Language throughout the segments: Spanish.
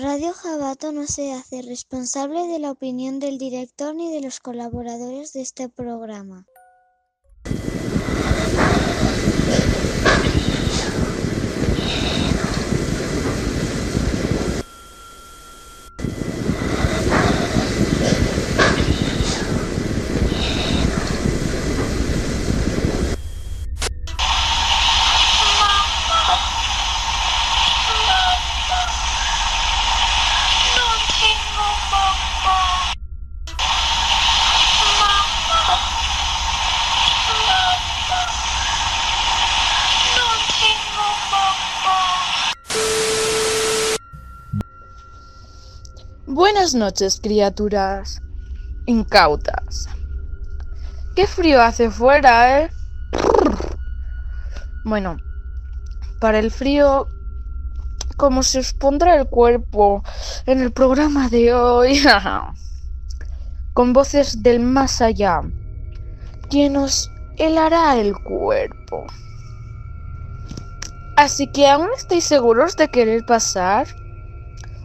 Radio Jabato no se hace responsable de la opinión del director ni de los colaboradores de este programa. Buenas noches, criaturas incautas. Qué frío hace fuera, ¿eh? Bueno, para el frío, como se os pondrá el cuerpo en el programa de hoy, con voces del más allá, quien os helará el cuerpo. Así que aún estáis seguros de querer pasar.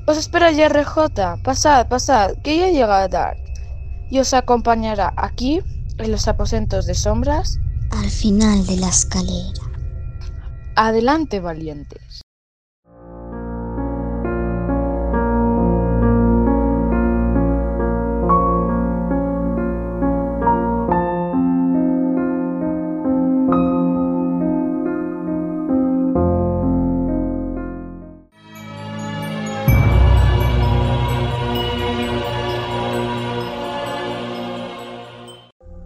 Os espera RJ. Pasad, pasad, que ya llega Dark. Y os acompañará aquí, en los aposentos de sombras. Al final de la escalera. Adelante, valientes.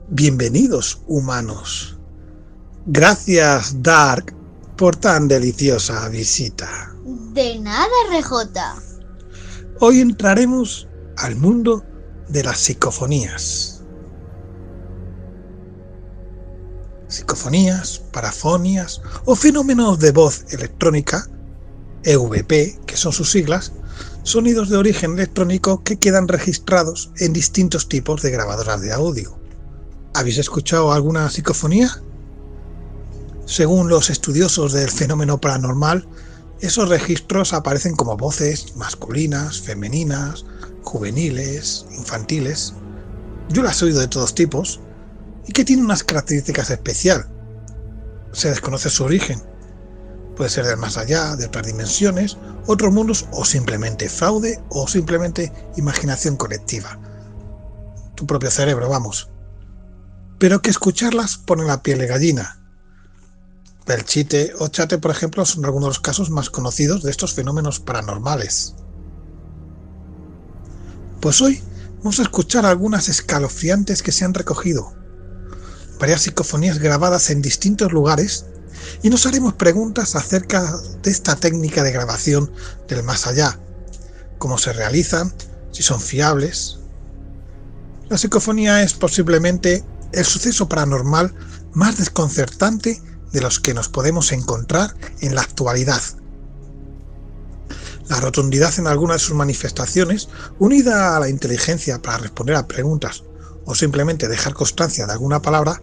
Bienvenidos, humanos. Gracias, Dark, por tan deliciosa visita. De nada, RJ. Hoy entraremos al mundo de las psicofonías. Psicofonías, parafonias o fenómenos de voz electrónica, EVP, que son sus siglas, sonidos de origen electrónico que quedan registrados en distintos tipos de grabadoras de audio. ¿Habéis escuchado alguna psicofonía? Según los estudiosos del fenómeno paranormal, esos registros aparecen como voces masculinas, femeninas, juveniles, infantiles. Yo las he oído de todos tipos y que tienen unas características especiales. Se desconoce su origen. Puede ser del más allá, de otras dimensiones, otros mundos o simplemente fraude o simplemente imaginación colectiva. Tu propio cerebro, vamos pero que escucharlas pone la piel de gallina. Belchite o Chate, por ejemplo, son algunos de los casos más conocidos de estos fenómenos paranormales. Pues hoy vamos a escuchar algunas escalofriantes que se han recogido, varias psicofonías grabadas en distintos lugares y nos haremos preguntas acerca de esta técnica de grabación del más allá, cómo se realizan, si son fiables. La psicofonía es posiblemente el suceso paranormal más desconcertante de los que nos podemos encontrar en la actualidad. La rotundidad en algunas de sus manifestaciones, unida a la inteligencia para responder a preguntas o simplemente dejar constancia de alguna palabra,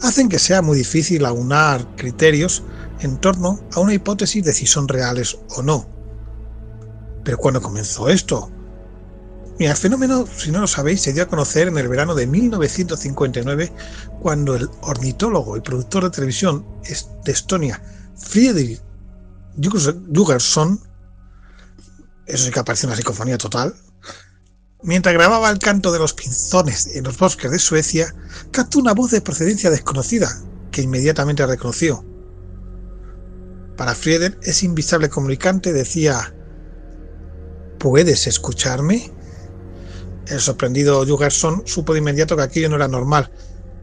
hacen que sea muy difícil aunar criterios en torno a una hipótesis de si son reales o no. Pero cuando comenzó esto, el fenómeno, si no lo sabéis, se dio a conocer en el verano de 1959 cuando el ornitólogo y productor de televisión de Estonia, Friedrich Jugerson, eso sí que apareció una psicofonía total, mientras grababa el canto de los pinzones en los bosques de Suecia, captó una voz de procedencia desconocida que inmediatamente reconoció. Para Friedrich, ese invisible comunicante decía, ¿Puedes escucharme? El sorprendido Jugerson supo de inmediato que aquello no era normal,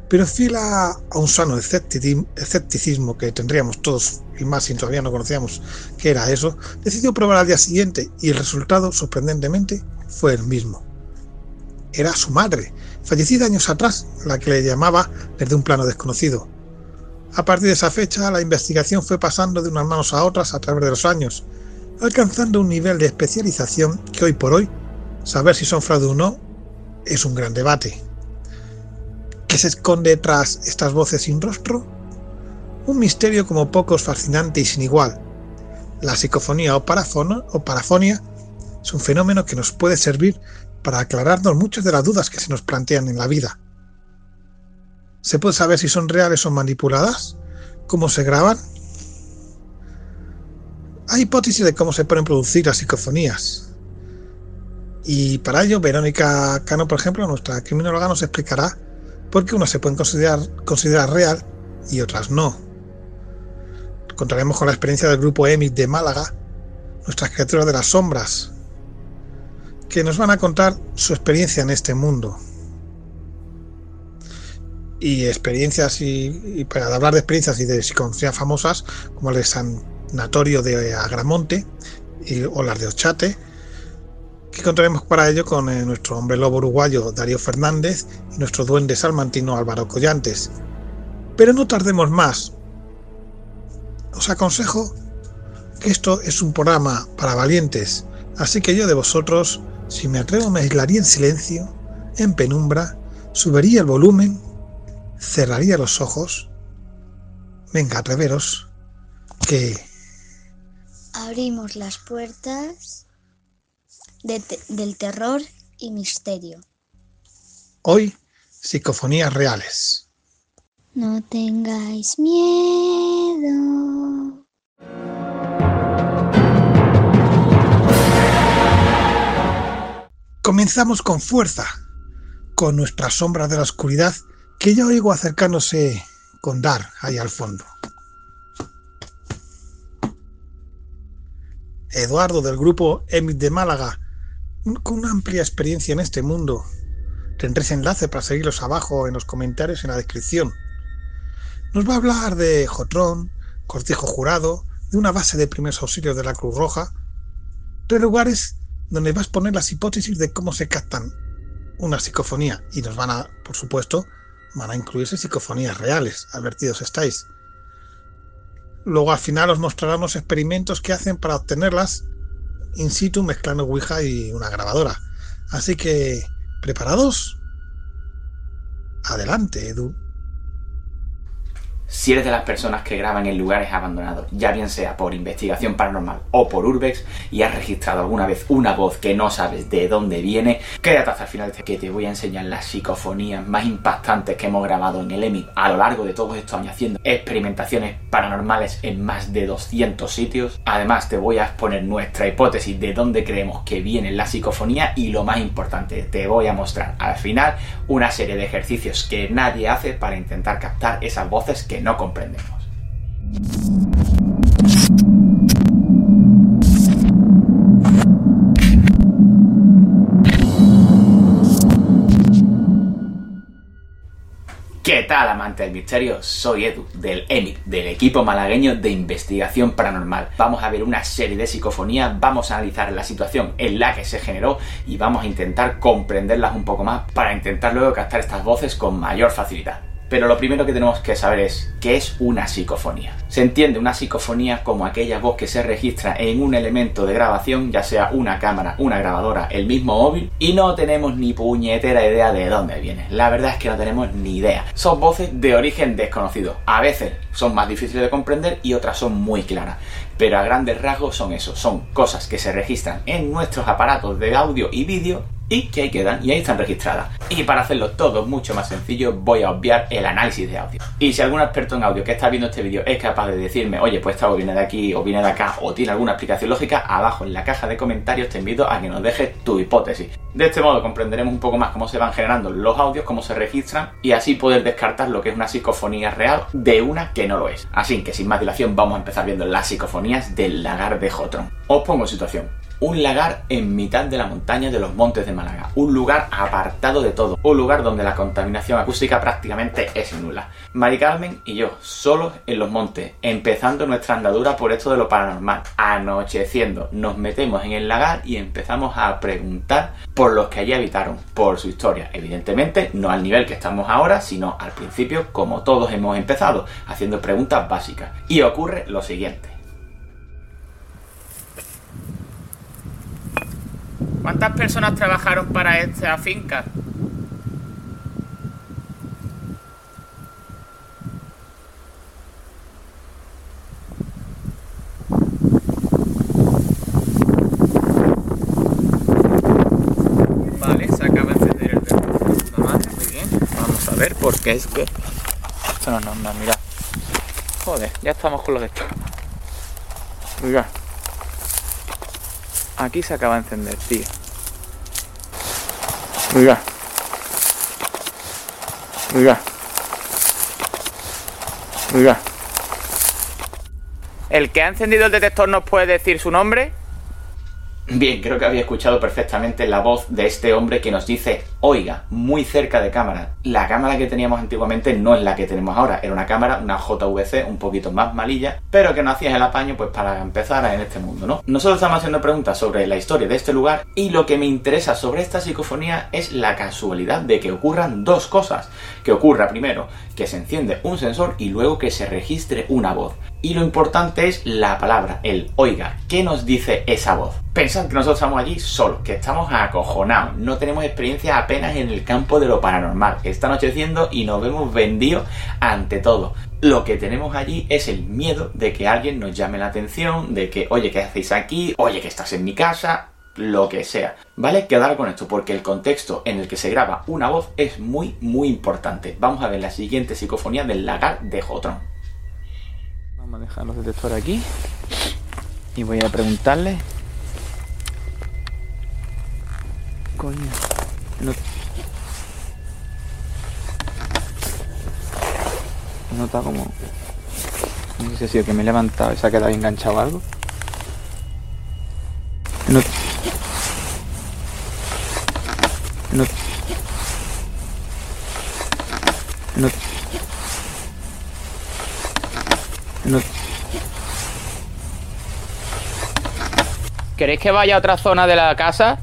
pero fiel a, un sano escepticismo que tendríamos todos, y más si todavía no conocíamos qué era eso, decidió probar al día siguiente y el resultado, sorprendentemente, fue el mismo. Era su madre, fallecida años atrás, la que le llamaba desde un plano desconocido. A partir de esa fecha, la investigación fue pasando de unas manos a otras a través de los años, alcanzando un nivel de especialización que hoy por hoy Saber si son fraude o no es un gran debate. ¿Qué se esconde tras estas voces sin rostro? Un misterio como pocos fascinante y sin igual. La psicofonía o, o parafonia Es un fenómeno que nos puede servir para aclararnos muchas de las dudas que se nos plantean en la vida. ¿Se puede saber si son reales o manipuladas? ¿Cómo se graban? Hay hipótesis de cómo se pueden producir las psicofonías. Y para ello, Verónica Cano, por ejemplo, nuestra criminóloga, nos explicará por qué unas se pueden considerar, considerar real y otras no. Contaremos con la experiencia del grupo EMIT de Málaga, nuestras criaturas de las sombras, que nos van a contar su experiencia en este mundo. Y experiencias, y, para hablar de experiencias y de psicofonías famosas, como el sanatorio de Agramonte y, o las de Ochate, que contaremos para ello con eh, nuestro hombre lobo uruguayo Darío Fernández y nuestro duende salmantino Álvaro Collantes. Pero no tardemos más. Os aconsejo que esto es un programa para valientes, así que yo de vosotros si me atrevo me aislaría en silencio, en penumbra, subiría el volumen, cerraría los ojos. Venga, atreveros, que... Abrimos las puertas del terror y misterio. Hoy, psicofonías reales. No tengáis miedo. Comenzamos con fuerza, con nuestras sombras de la oscuridad que ya oigo acercándose con Dar ahí al fondo. Eduardo del grupo EMIT de Málaga, con una amplia experiencia en este mundo. Tendréis enlace para seguirlos abajo en los comentarios en la descripción. Nos va a hablar de Jotrón, cortijo jurado, de una base de primeros auxilios de la Cruz Roja, de lugares donde vas a poner las hipótesis de cómo se captan una psicofonía y nos van a, por supuesto, van a incluirse psicofonías reales, advertidos estáis. Luego al final os mostrarán los experimentos que hacen para obtenerlas in situ mezclando Ouija y una grabadora. Así que, ¿preparados? Adelante, Edu. Si eres de las personas que graban en lugares abandonados, ya bien sea por investigación paranormal o por urbex, y has registrado alguna vez una voz que no sabes de dónde viene, quédate hasta el final que te voy a enseñar las psicofonías más impactantes que hemos grabado en el EMI a lo largo de todos estos años haciendo experimentaciones paranormales en más de 200 sitios. Además te voy a exponer nuestra hipótesis de dónde creemos que viene la psicofonía y lo más importante, te voy a mostrar al final una serie de ejercicios que nadie hace para intentar captar esas voces que no comprendemos. ¿Qué tal amante del misterio? Soy Edu, del EMIP, del equipo malagueño de investigación paranormal. Vamos a ver una serie de psicofonías, vamos a analizar la situación en la que se generó y vamos a intentar comprenderlas un poco más para intentar luego captar estas voces con mayor facilidad. Pero lo primero que tenemos que saber es qué es una psicofonía. Se entiende una psicofonía como aquella voz que se registra en un elemento de grabación, ya sea una cámara, una grabadora, el mismo móvil, y no tenemos ni puñetera idea de dónde viene. La verdad es que no tenemos ni idea. Son voces de origen desconocido. A veces son más difíciles de comprender y otras son muy claras. Pero a grandes rasgos son eso, son cosas que se registran en nuestros aparatos de audio y vídeo y que ahí quedan y ahí están registradas. Y para hacerlo todo mucho más sencillo voy a obviar el análisis de audio. Y si algún experto en audio que está viendo este vídeo es capaz de decirme, oye, pues esta viene de aquí o viene de acá o tiene alguna explicación lógica, abajo en la caja de comentarios te invito a que nos dejes tu hipótesis. De este modo comprenderemos un poco más cómo se van generando los audios, cómo se registran y así poder descartar lo que es una psicofonía real de una que no lo es. Así que sin más dilación vamos a empezar viendo las psicofonías del lagar de Jotron. Os pongo en situación un lagar en mitad de la montaña de los montes de Málaga, un lugar apartado de todo, un lugar donde la contaminación acústica prácticamente es nula. Mari Carmen y yo, solos en los montes, empezando nuestra andadura por esto de lo paranormal, anocheciendo, nos metemos en el lagar y empezamos a preguntar por los que allí habitaron, por su historia, evidentemente no al nivel que estamos ahora, sino al principio como todos hemos empezado, haciendo preguntas básicas. Y ocurre lo siguiente. ¿Cuántas personas trabajaron para esta finca? Vale, se acaba de encender el teléfono. Muy bien. Vamos a ver por qué es que... Esto no, no, no, mira. Joder, ya estamos con los de esto. Mira. Aquí se acaba de encender, tío. Mirad. Mirad. Mirad. ¿El que ha encendido el detector nos puede decir su nombre? Bien, creo que había escuchado perfectamente la voz de este hombre que nos dice, oiga, muy cerca de cámara. La cámara que teníamos antiguamente no es la que tenemos ahora, era una cámara, una JVC un poquito más malilla, pero que no hacías el apaño pues para empezar en este mundo, ¿no? Nosotros estamos haciendo preguntas sobre la historia de este lugar y lo que me interesa sobre esta psicofonía es la casualidad de que ocurran dos cosas. Que ocurra primero que se enciende un sensor y luego que se registre una voz. Y lo importante es la palabra, el oiga. ¿Qué nos dice esa voz? Pensad que nosotros estamos allí solos, que estamos acojonados, no tenemos experiencia apenas en el campo de lo paranormal. Está anocheciendo y nos vemos vendidos ante todo. Lo que tenemos allí es el miedo de que alguien nos llame la atención, de que, oye, ¿qué hacéis aquí? Oye, que estás en mi casa, lo que sea. ¿Vale? Quedar con esto porque el contexto en el que se graba una voz es muy, muy importante. Vamos a ver la siguiente psicofonía del lagar de Jotron. Vamos a dejar los detectores aquí y voy a preguntarle. Coño, no. Nota como. No sé si ha sido que me he levantado y se ha quedado enganchado algo. No. No. No. ¿Queréis que vaya a otra zona de la casa?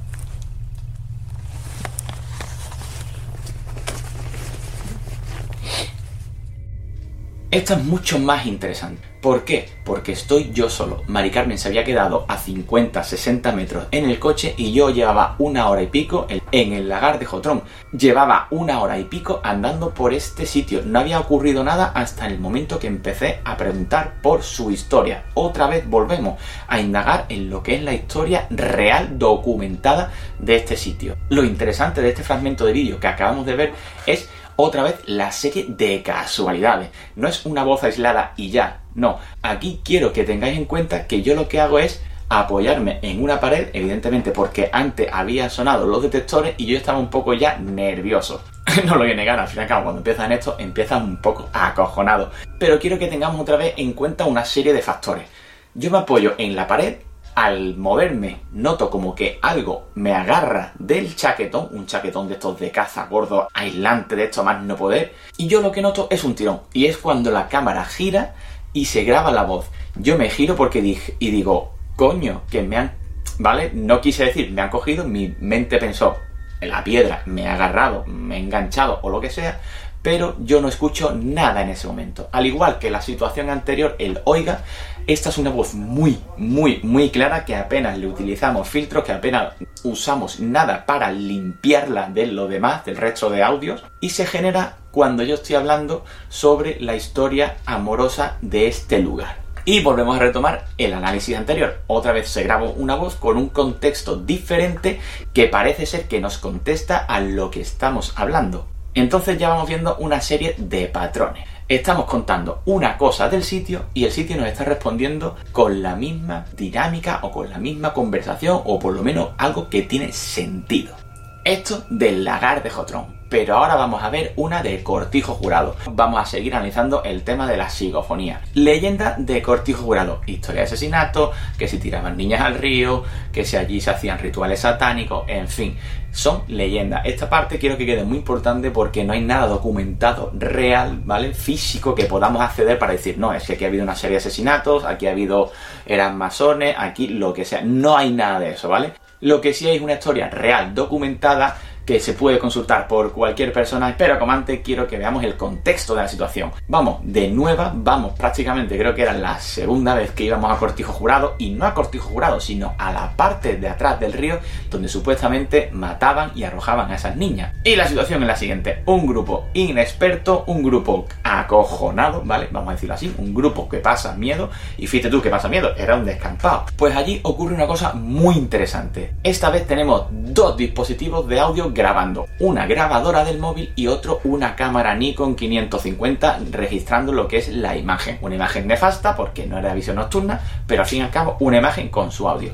Esta es mucho más interesante. ¿Por qué? Porque estoy yo solo. Mari Carmen se había quedado a 50, 60 metros en el coche y yo llevaba una hora y pico en el lagar de Jotrón. Llevaba una hora y pico andando por este sitio. No había ocurrido nada hasta el momento que empecé a preguntar por su historia. Otra vez volvemos a indagar en lo que es la historia real documentada de este sitio. Lo interesante de este fragmento de vídeo que acabamos de ver es otra vez la serie de casualidades. No es una voz aislada y ya. No, aquí quiero que tengáis en cuenta que yo lo que hago es apoyarme en una pared, evidentemente porque antes había sonado los detectores y yo estaba un poco ya nervioso. no lo voy a negar, al fin y al cabo, cuando empiezan esto, empiezan un poco acojonado. Pero quiero que tengamos otra vez en cuenta una serie de factores. Yo me apoyo en la pared al moverme noto como que algo me agarra del chaquetón, un chaquetón de estos de caza gordo, aislante de esto más no poder, y yo lo que noto es un tirón, y es cuando la cámara gira y se graba la voz. Yo me giro porque dije, y digo, coño, que me han, ¿vale? No quise decir, me han cogido, mi mente pensó, la piedra me ha agarrado, me ha enganchado o lo que sea, pero yo no escucho nada en ese momento. Al igual que la situación anterior, el oiga, esta es una voz muy, muy, muy clara que apenas le utilizamos filtros, que apenas usamos nada para limpiarla de lo demás, del resto de audios, y se genera cuando yo estoy hablando sobre la historia amorosa de este lugar. Y volvemos a retomar el análisis anterior. Otra vez se grabó una voz con un contexto diferente que parece ser que nos contesta a lo que estamos hablando. Entonces ya vamos viendo una serie de patrones. Estamos contando una cosa del sitio y el sitio nos está respondiendo con la misma dinámica o con la misma conversación o por lo menos algo que tiene sentido. Esto del lagar de Jotrón. Pero ahora vamos a ver una de Cortijo Jurado. Vamos a seguir analizando el tema de la psicofonía. Leyenda de Cortijo Jurado. Historia de asesinato, que si tiraban niñas al río, que si allí se hacían rituales satánicos, en fin son leyendas. Esta parte quiero que quede muy importante porque no hay nada documentado real, ¿vale? Físico que podamos acceder para decir, no, es que aquí ha habido una serie de asesinatos, aquí ha habido, eran masones, aquí lo que sea. No hay nada de eso, ¿vale? Lo que sí hay es una historia real, documentada, que se puede consultar por cualquier persona, pero como antes quiero que veamos el contexto de la situación. Vamos, de nueva, vamos, prácticamente creo que era la segunda vez que íbamos a Cortijo Jurado, y no a Cortijo Jurado, sino a la parte de atrás del río donde supuestamente mataban y arrojaban a esas niñas. Y la situación es la siguiente, un grupo inexperto, un grupo acojonado, ¿vale? Vamos a decirlo así, un grupo que pasa miedo, y fíjate tú que pasa miedo, era un descampado. Pues allí ocurre una cosa muy interesante. Esta vez tenemos dos dispositivos de audio grabando, una grabadora del móvil y otro una cámara Nikon 550 registrando lo que es la imagen. Una imagen nefasta porque no era visión nocturna, pero al fin y al cabo una imagen con su audio.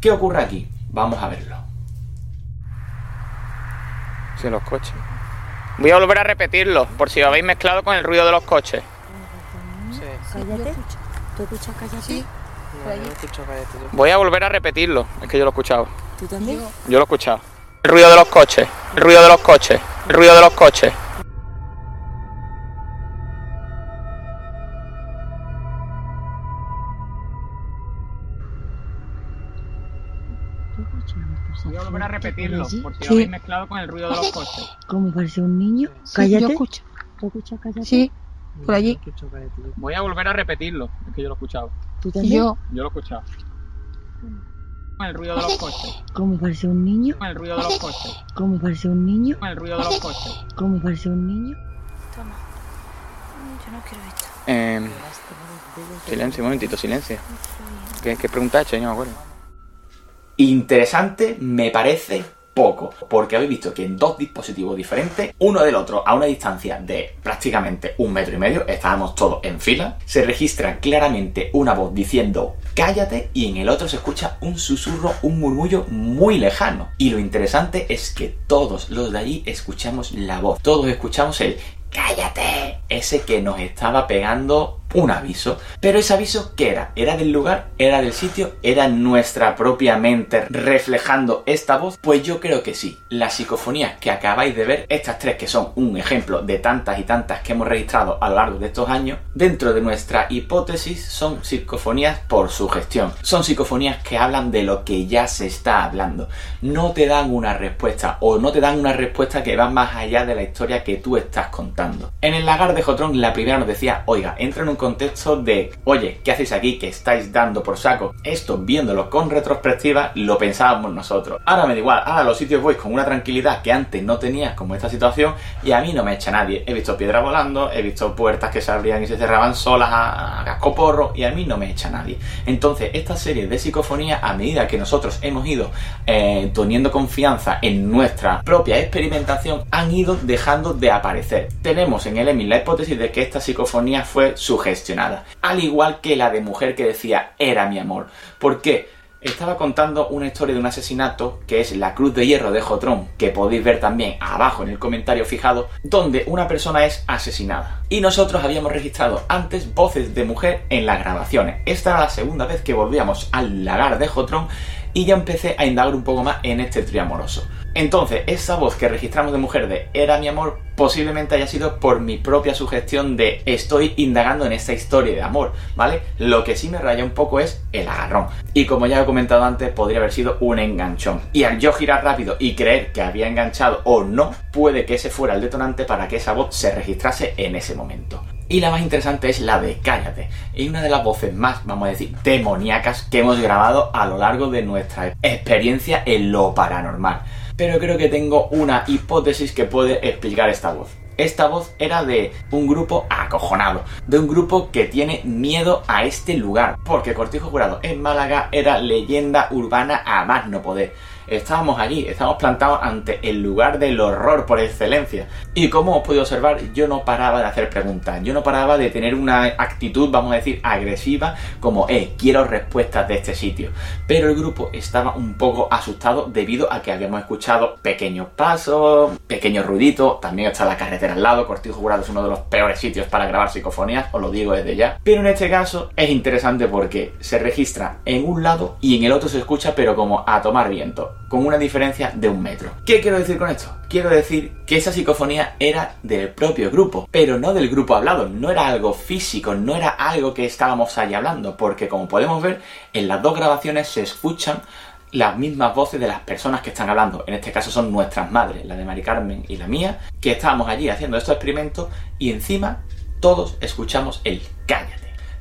¿Qué ocurre aquí? Vamos a verlo. Sí, los coches. Voy a volver a repetirlo, por si lo habéis mezclado con el ruido de los coches. Sí. Cállate. ¿Tú escuchas cállate? Sí. No, yo no escucho cállate yo. Voy a volver a repetirlo, es que yo lo he escuchado. ¿Tú también? Yo lo he escuchado. El ruido de los coches, el ruido de los coches, el ruido de los coches. Voy a volver a repetirlo, por si lo habéis mezclado con el ruido de los coches. ¿Cómo parece un niño? Sí, Cállate. yo escucho. ¿Tú escuchas cállate? Sí, por allí. Voy a volver a repetirlo, es que yo lo he escuchado. ¿Tú Y también? yo, Yo lo he escuchado. Con el ruido de los coches, ¿Cómo parece un niño? con el ruido de los coches, ¿Cómo parece un niño? con el ruido de los coches. ¿Cómo parece un niño? Toma. Yo no quiero esto. Eh, silencio, un momentito, silencio. ¿Qué, qué pregunta he hecho? Yo no me acuerdo. Interesante me parece poco, porque habéis visto que en dos dispositivos diferentes, uno del otro a una distancia de prácticamente un metro y medio, estábamos todos en fila, se registra claramente una voz diciendo cállate y en el otro se escucha un susurro, un murmullo muy lejano. Y lo interesante es que todos los de allí escuchamos la voz, todos escuchamos el cállate, ese que nos estaba pegando un aviso. Pero ese aviso, ¿qué era? ¿Era del lugar? ¿Era del sitio? ¿Era nuestra propia mente reflejando esta voz? Pues yo creo que sí. Las psicofonías que acabáis de ver, estas tres que son un ejemplo de tantas y tantas que hemos registrado a lo largo de estos años, dentro de nuestra hipótesis son psicofonías por sugestión. Son psicofonías que hablan de lo que ya se está hablando. No te dan una respuesta o no te dan una respuesta que va más allá de la historia que tú estás contando. En el lagar de Jotrón la primera nos decía, oiga, entra en un contexto de, oye, ¿qué hacéis aquí que estáis dando por saco? Esto, viéndolo con retrospectiva, lo pensábamos nosotros. Ahora me da igual, ahora a los sitios voy con una tranquilidad que antes no tenía como esta situación y a mí no me echa nadie. He visto piedras volando, he visto puertas que se abrían y se cerraban solas a, a y a mí no me echa nadie. Entonces, esta serie de psicofonía, a medida que nosotros hemos ido eh, teniendo confianza en nuestra propia experimentación, han ido dejando de aparecer. Tenemos en el EMI la hipótesis de que esta psicofonía fue al igual que la de mujer que decía era mi amor. ¿Por qué? Estaba contando una historia de un asesinato que es la Cruz de Hierro de Jotrón, que podéis ver también abajo en el comentario fijado, donde una persona es asesinada. Y nosotros habíamos registrado antes voces de mujer en las grabaciones. Esta era la segunda vez que volvíamos al lagar de Jotrón y ya empecé a indagar un poco más en este trío amoroso. Entonces, esa voz que registramos de mujer de Era mi amor posiblemente haya sido por mi propia sugestión de estoy indagando en esta historia de amor, ¿vale? Lo que sí me raya un poco es el agarrón. Y como ya he comentado antes, podría haber sido un enganchón. Y al yo girar rápido y creer que había enganchado o no, puede que ese fuera el detonante para que esa voz se registrase en ese momento. Y la más interesante es la de Cállate. Es una de las voces más, vamos a decir, demoníacas que hemos grabado a lo largo de nuestra experiencia en lo paranormal. Pero creo que tengo una hipótesis que puede explicar esta voz. Esta voz era de un grupo acojonado, de un grupo que tiene miedo a este lugar, porque Cortijo Jurado en Málaga era leyenda urbana a más no poder. Estábamos allí, estábamos plantados ante el lugar del horror por excelencia. Y como os podéis observar, yo no paraba de hacer preguntas, yo no paraba de tener una actitud, vamos a decir, agresiva, como, eh, quiero respuestas de este sitio. Pero el grupo estaba un poco asustado debido a que habíamos escuchado pequeños pasos, pequeños ruiditos, también está la carretera al lado, Cortijo Jurado es uno de los peores sitios para grabar psicofonías, os lo digo desde ya. Pero en este caso es interesante porque se registra en un lado y en el otro se escucha pero como a tomar viento, con una diferencia de un metro. ¿Qué quiero decir con esto? Quiero decir que esa psicofonía era del propio grupo, pero no del grupo hablado, no era algo físico, no era algo que estábamos allí hablando, porque como podemos ver, en las dos grabaciones se escuchan las mismas voces de las personas que están hablando. En este caso son nuestras madres, la de Mari Carmen y la mía, que estábamos allí haciendo estos experimentos y encima todos escuchamos el cállate.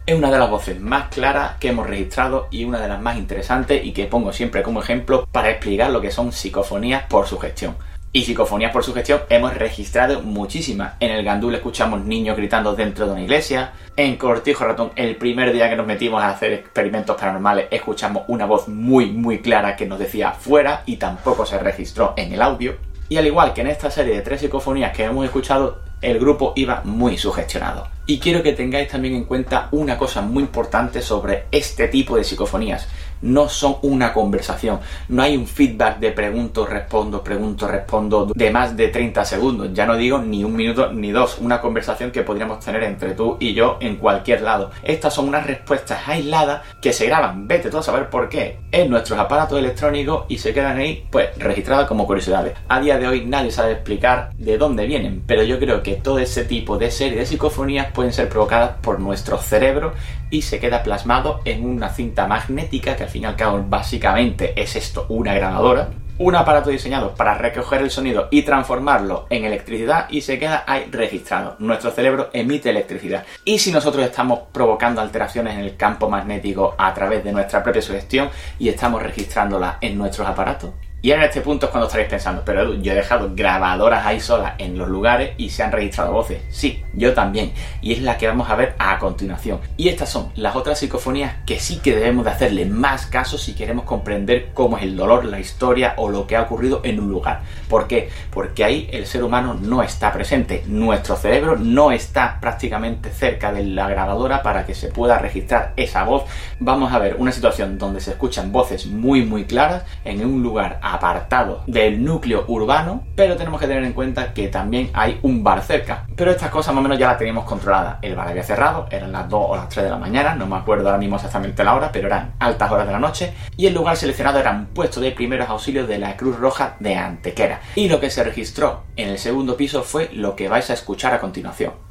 Es una de las voces más claras que hemos registrado y una de las más interesantes y que pongo siempre como ejemplo para explicar lo que son psicofonías por sugestión. Y psicofonías por sugestión hemos registrado muchísimas. En el Gandul escuchamos niños gritando dentro de una iglesia. En Cortijo Ratón, el primer día que nos metimos a hacer experimentos paranormales, escuchamos una voz muy, muy clara que nos decía fuera y tampoco se registró en el audio. Y al igual que en esta serie de tres psicofonías que hemos escuchado, el grupo iba muy sugestionado. Y quiero que tengáis también en cuenta una cosa muy importante sobre este tipo de psicofonías no son una conversación. No hay un feedback de pregunto, respondo, pregunto, respondo de más de 30 segundos. Ya no digo ni un minuto ni dos. Una conversación que podríamos tener entre tú y yo en cualquier lado. Estas son unas respuestas aisladas que se graban, vete tú a saber por qué, en nuestros aparatos electrónicos y se quedan ahí, pues, registradas como curiosidades. A día de hoy nadie sabe explicar de dónde vienen, pero yo creo que todo ese tipo de serie de psicofonías pueden ser provocadas por nuestro cerebro y se queda plasmado en una cinta magnética que al fin y al cabo básicamente es esto, una grabadora, un aparato diseñado para recoger el sonido y transformarlo en electricidad y se queda ahí registrado. Nuestro cerebro emite electricidad. Y si nosotros estamos provocando alteraciones en el campo magnético a través de nuestra propia sugestión y estamos registrándola en nuestros aparatos, y en este punto es cuando estaréis pensando, pero yo he dejado grabadoras ahí solas en los lugares y se han registrado voces. Sí, yo también. Y es la que vamos a ver a continuación. Y estas son las otras psicofonías que sí que debemos de hacerle más caso si queremos comprender cómo es el dolor, la historia o lo que ha ocurrido en un lugar. ¿Por qué? Porque ahí el ser humano no está presente. Nuestro cerebro no está prácticamente cerca de la grabadora para que se pueda registrar esa voz. Vamos a ver una situación donde se escuchan voces muy muy claras en un lugar apartado del núcleo urbano, pero tenemos que tener en cuenta que también hay un bar cerca. Pero estas cosas más o menos ya las teníamos controladas. El bar había cerrado, eran las 2 o las 3 de la mañana, no me acuerdo ahora mismo exactamente la hora, pero eran altas horas de la noche, y el lugar seleccionado era un puesto de primeros auxilios de la Cruz Roja de Antequera. Y lo que se registró en el segundo piso fue lo que vais a escuchar a continuación.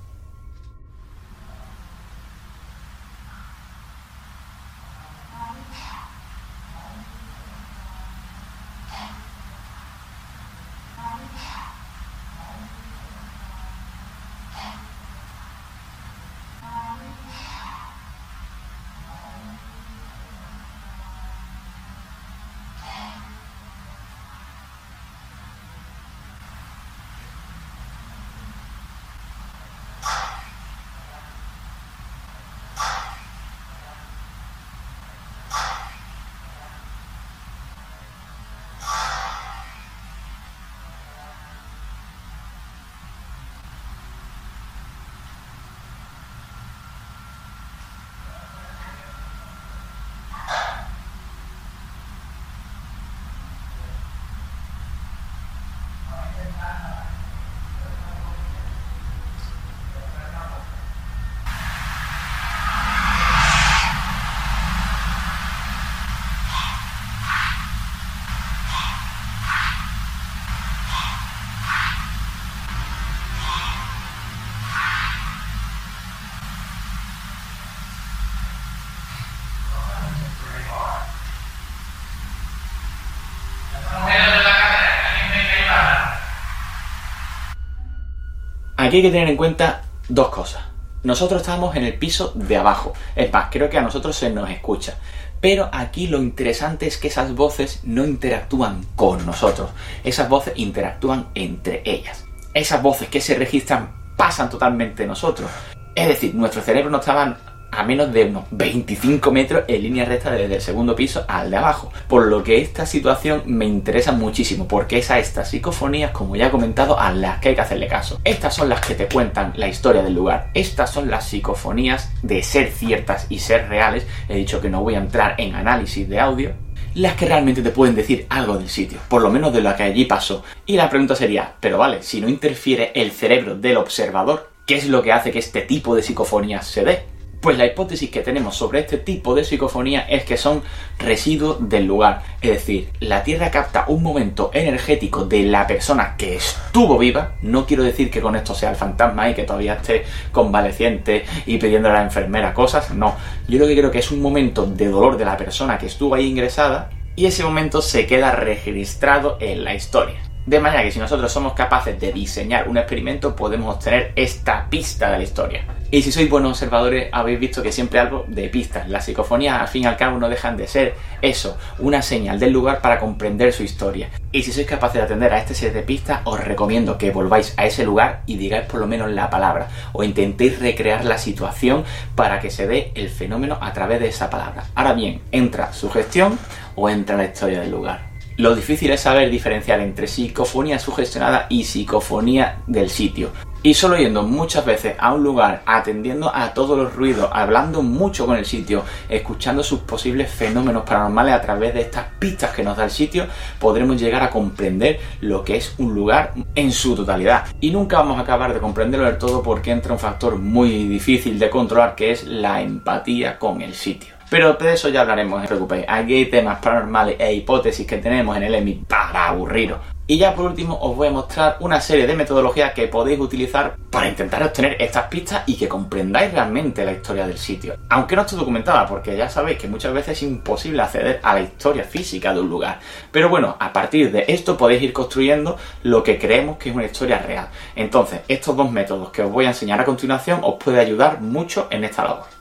Aquí hay que tener en cuenta dos cosas. Nosotros estamos en el piso de abajo. Es más, creo que a nosotros se nos escucha. Pero aquí lo interesante es que esas voces no interactúan con nosotros. Esas voces interactúan entre ellas. Esas voces que se registran pasan totalmente nosotros. Es decir, nuestro cerebro no estaba a menos de unos 25 metros en línea recta desde el segundo piso al de abajo. Por lo que esta situación me interesa muchísimo, porque es a estas psicofonías, como ya he comentado, a las que hay que hacerle caso. Estas son las que te cuentan la historia del lugar. Estas son las psicofonías de ser ciertas y ser reales. He dicho que no voy a entrar en análisis de audio, las que realmente te pueden decir algo del sitio, por lo menos de lo que allí pasó. Y la pregunta sería, pero vale, si no interfiere el cerebro del observador, ¿qué es lo que hace que este tipo de psicofonías se dé? Pues la hipótesis que tenemos sobre este tipo de psicofonía es que son residuos del lugar. Es decir, la Tierra capta un momento energético de la persona que estuvo viva. No quiero decir que con esto sea el fantasma y que todavía esté convaleciente y pidiendo a la enfermera cosas. No. Yo lo que creo que es un momento de dolor de la persona que estuvo ahí ingresada y ese momento se queda registrado en la historia. De manera que si nosotros somos capaces de diseñar un experimento, podemos obtener esta pista de la historia. Y si sois buenos observadores, habéis visto que siempre algo de pistas. Las psicofonías, al fin y al cabo, no dejan de ser eso, una señal del lugar para comprender su historia. Y si sois capaces de atender a este set de pistas, os recomiendo que volváis a ese lugar y digáis por lo menos la palabra, o intentéis recrear la situación para que se dé el fenómeno a través de esa palabra. Ahora bien, entra su gestión o entra la historia del lugar. Lo difícil es saber diferenciar entre psicofonía sugestionada y psicofonía del sitio. Y solo yendo muchas veces a un lugar, atendiendo a todos los ruidos, hablando mucho con el sitio, escuchando sus posibles fenómenos paranormales a través de estas pistas que nos da el sitio, podremos llegar a comprender lo que es un lugar en su totalidad. Y nunca vamos a acabar de comprenderlo del todo porque entra un factor muy difícil de controlar que es la empatía con el sitio. Pero de eso ya hablaremos, no os preocupéis. Aquí hay temas paranormales e hipótesis que tenemos en el EMI para aburriros. Y ya por último os voy a mostrar una serie de metodologías que podéis utilizar para intentar obtener estas pistas y que comprendáis realmente la historia del sitio. Aunque no esté documentada, porque ya sabéis que muchas veces es imposible acceder a la historia física de un lugar. Pero bueno, a partir de esto podéis ir construyendo lo que creemos que es una historia real. Entonces, estos dos métodos que os voy a enseñar a continuación os puede ayudar mucho en esta labor.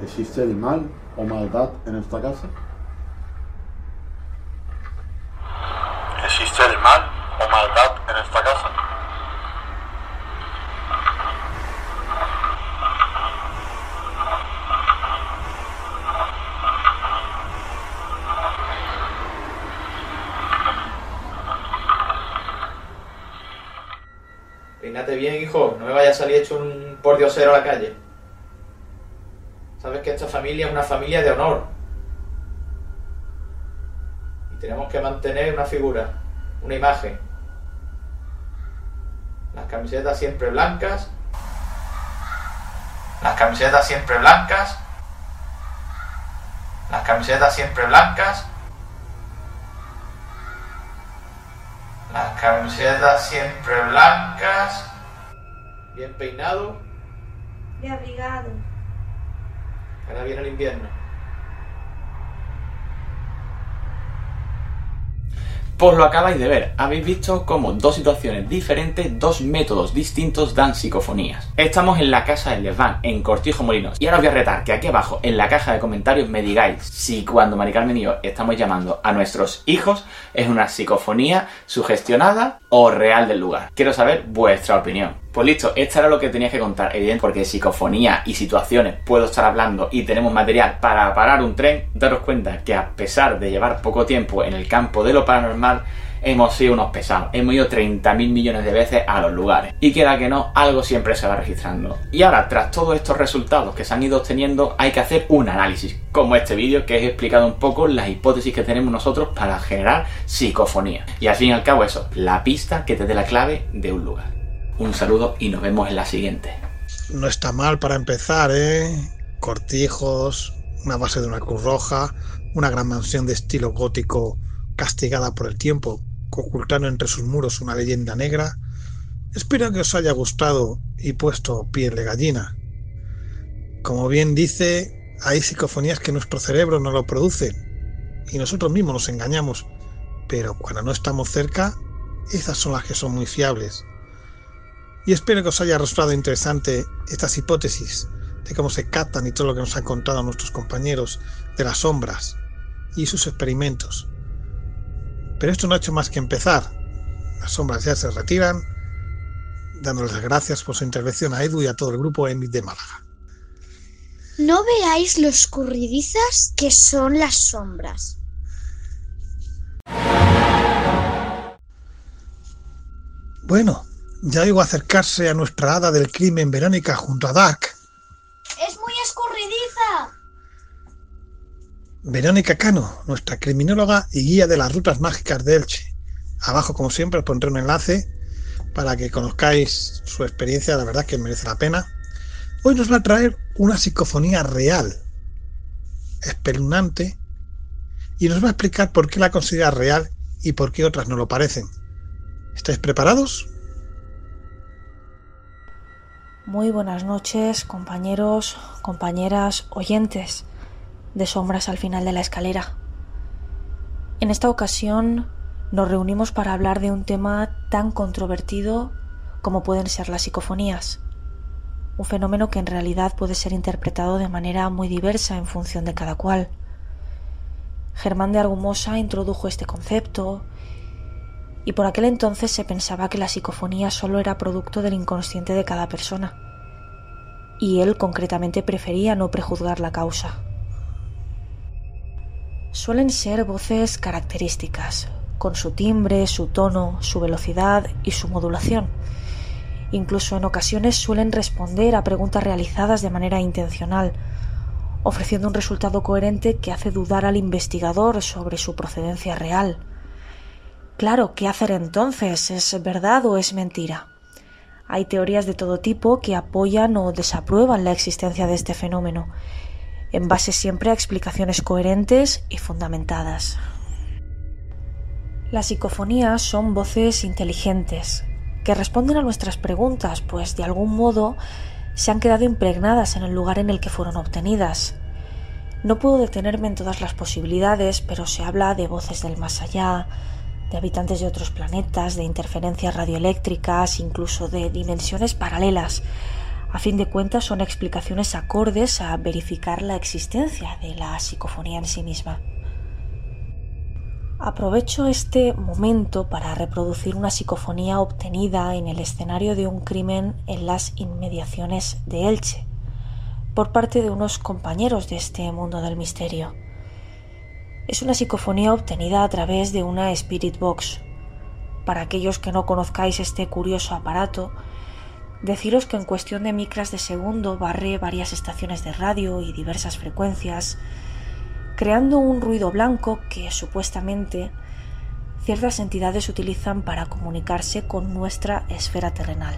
¿Existe el mal o maldad en esta casa? ¿Existe el mal o maldad en esta casa? Peínate bien, hijo, no me vaya a salir hecho un pordiosero a la calle. Sabes que esta familia es una familia de honor. Y tenemos que mantener una figura, una imagen. Las camisetas siempre blancas. Las camisetas siempre blancas. Las camisetas siempre blancas. Las camisetas siempre blancas. Bien peinado. De abrigado. Ahora viene el invierno. Pues lo acabáis de ver, habéis visto cómo dos situaciones diferentes, dos métodos distintos dan psicofonías. Estamos en la casa de Lesvan, en Cortijo Molinos, y ahora os voy a retar que aquí abajo en la caja de comentarios me digáis si cuando Mari Carmen y yo estamos llamando a nuestros hijos es una psicofonía sugestionada o real del lugar. Quiero saber vuestra opinión. Pues listo, esto era lo que tenías que contar, evidente, porque psicofonía y situaciones puedo estar hablando y tenemos material para parar un tren. Daros cuenta que a pesar de llevar poco tiempo en el campo de lo paranormal, hemos sido unos pesados. Hemos ido 30.000 millones de veces a los lugares. Y queda que no, algo siempre se va registrando. Y ahora, tras todos estos resultados que se han ido obteniendo, hay que hacer un análisis, como este vídeo que he explicado un poco las hipótesis que tenemos nosotros para generar psicofonía. Y al fin y al cabo eso, la pista que te dé la clave de un lugar. Un saludo y nos vemos en la siguiente. No está mal para empezar, ¿eh? Cortijos, una base de una cruz roja, una gran mansión de estilo gótico castigada por el tiempo, ocultando entre sus muros una leyenda negra. Espero que os haya gustado y puesto piel de gallina. Como bien dice, hay psicofonías que nuestro cerebro no lo produce y nosotros mismos nos engañamos, pero cuando no estamos cerca, esas son las que son muy fiables. Y espero que os haya resultado interesante estas hipótesis de cómo se captan y todo lo que nos han contado nuestros compañeros de las sombras y sus experimentos. Pero esto no ha hecho más que empezar. Las sombras ya se retiran, dándoles las gracias por su intervención a Edu y a todo el grupo EMIT de Málaga. No veáis lo escurridizas que son las sombras. Bueno, ya oigo acercarse a nuestra hada del crimen Verónica junto a Dark. ¡Es muy escurridiza! Verónica Cano, nuestra criminóloga y guía de las rutas mágicas de Elche. Abajo, como siempre, os pondré un enlace para que conozcáis su experiencia, la verdad que merece la pena. Hoy nos va a traer una psicofonía real, espeluznante, y nos va a explicar por qué la considera real y por qué otras no lo parecen. ¿Estáis preparados? Muy buenas noches, compañeros, compañeras, oyentes de sombras al final de la escalera. En esta ocasión nos reunimos para hablar de un tema tan controvertido como pueden ser las psicofonías, un fenómeno que en realidad puede ser interpretado de manera muy diversa en función de cada cual. Germán de Argumosa introdujo este concepto y por aquel entonces se pensaba que la psicofonía solo era producto del inconsciente de cada persona y él concretamente prefería no prejuzgar la causa. Suelen ser voces características, con su timbre, su tono, su velocidad y su modulación. Incluso en ocasiones suelen responder a preguntas realizadas de manera intencional, ofreciendo un resultado coherente que hace dudar al investigador sobre su procedencia real. Claro, ¿qué hacer entonces? ¿Es verdad o es mentira? Hay teorías de todo tipo que apoyan o desaprueban la existencia de este fenómeno, en base siempre a explicaciones coherentes y fundamentadas. Las psicofonías son voces inteligentes, que responden a nuestras preguntas, pues de algún modo se han quedado impregnadas en el lugar en el que fueron obtenidas. No puedo detenerme en todas las posibilidades, pero se habla de voces del más allá, de habitantes de otros planetas, de interferencias radioeléctricas, incluso de dimensiones paralelas. A fin de cuentas son explicaciones acordes a verificar la existencia de la psicofonía en sí misma. Aprovecho este momento para reproducir una psicofonía obtenida en el escenario de un crimen en las inmediaciones de Elche, por parte de unos compañeros de este mundo del misterio. Es una psicofonía obtenida a través de una Spirit Box. Para aquellos que no conozcáis este curioso aparato, deciros que en cuestión de micras de segundo barre varias estaciones de radio y diversas frecuencias, creando un ruido blanco que supuestamente ciertas entidades utilizan para comunicarse con nuestra esfera terrenal.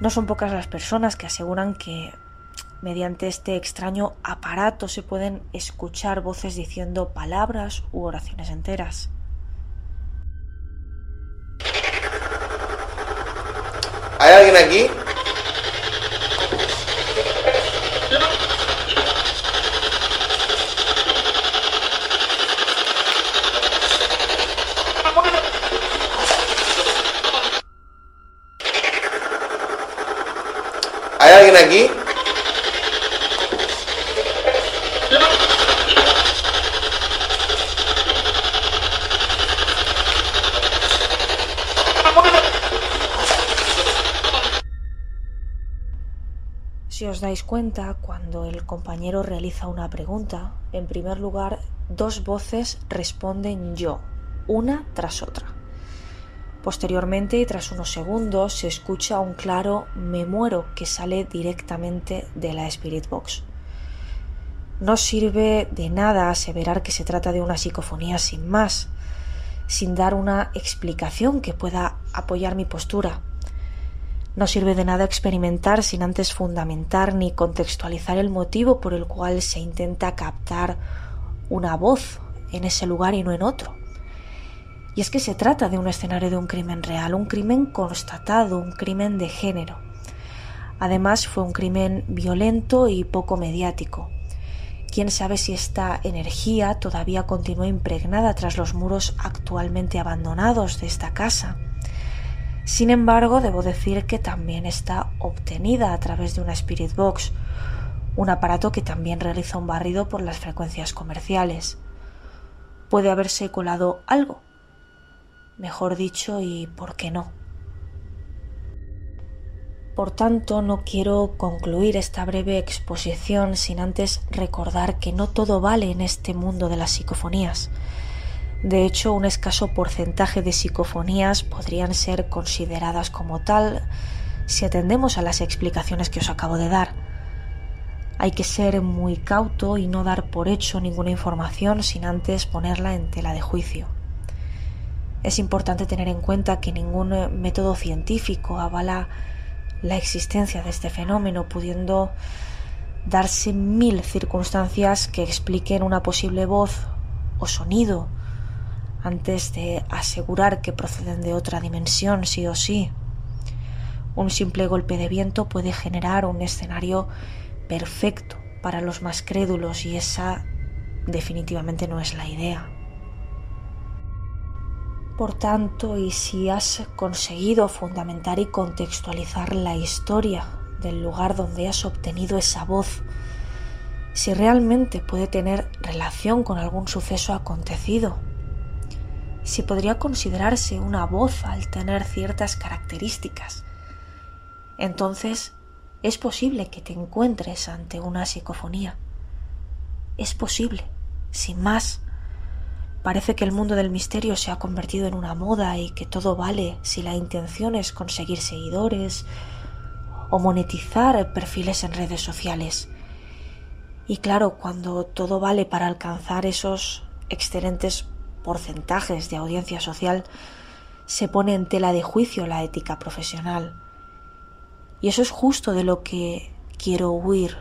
No son pocas las personas que aseguran que Mediante este extraño aparato se pueden escuchar voces diciendo palabras u oraciones enteras. ¿Hay alguien aquí? ¿Hay alguien aquí? Si os dais cuenta, cuando el compañero realiza una pregunta, en primer lugar, dos voces responden yo, una tras otra. Posteriormente tras unos segundos se escucha un claro me muero que sale directamente de la Spirit Box. No sirve de nada aseverar que se trata de una psicofonía sin más, sin dar una explicación que pueda apoyar mi postura. No sirve de nada experimentar sin antes fundamentar ni contextualizar el motivo por el cual se intenta captar una voz en ese lugar y no en otro. Y es que se trata de un escenario de un crimen real, un crimen constatado, un crimen de género. Además fue un crimen violento y poco mediático. Quién sabe si esta energía todavía continúa impregnada tras los muros actualmente abandonados de esta casa. Sin embargo, debo decir que también está obtenida a través de una Spirit Box, un aparato que también realiza un barrido por las frecuencias comerciales. Puede haberse colado algo, mejor dicho, y por qué no. Por tanto, no quiero concluir esta breve exposición sin antes recordar que no todo vale en este mundo de las psicofonías. De hecho, un escaso porcentaje de psicofonías podrían ser consideradas como tal si atendemos a las explicaciones que os acabo de dar. Hay que ser muy cauto y no dar por hecho ninguna información sin antes ponerla en tela de juicio. Es importante tener en cuenta que ningún método científico avala la existencia de este fenómeno, pudiendo darse mil circunstancias que expliquen una posible voz o sonido antes de asegurar que proceden de otra dimensión sí o sí. Un simple golpe de viento puede generar un escenario perfecto para los más crédulos y esa definitivamente no es la idea. Por tanto, y si has conseguido fundamentar y contextualizar la historia del lugar donde has obtenido esa voz, si realmente puede tener relación con algún suceso acontecido, si podría considerarse una voz al tener ciertas características, entonces es posible que te encuentres ante una psicofonía. Es posible, sin más. Parece que el mundo del misterio se ha convertido en una moda y que todo vale si la intención es conseguir seguidores o monetizar perfiles en redes sociales. Y claro, cuando todo vale para alcanzar esos excelentes porcentajes de audiencia social, se pone en tela de juicio la ética profesional. Y eso es justo de lo que quiero huir.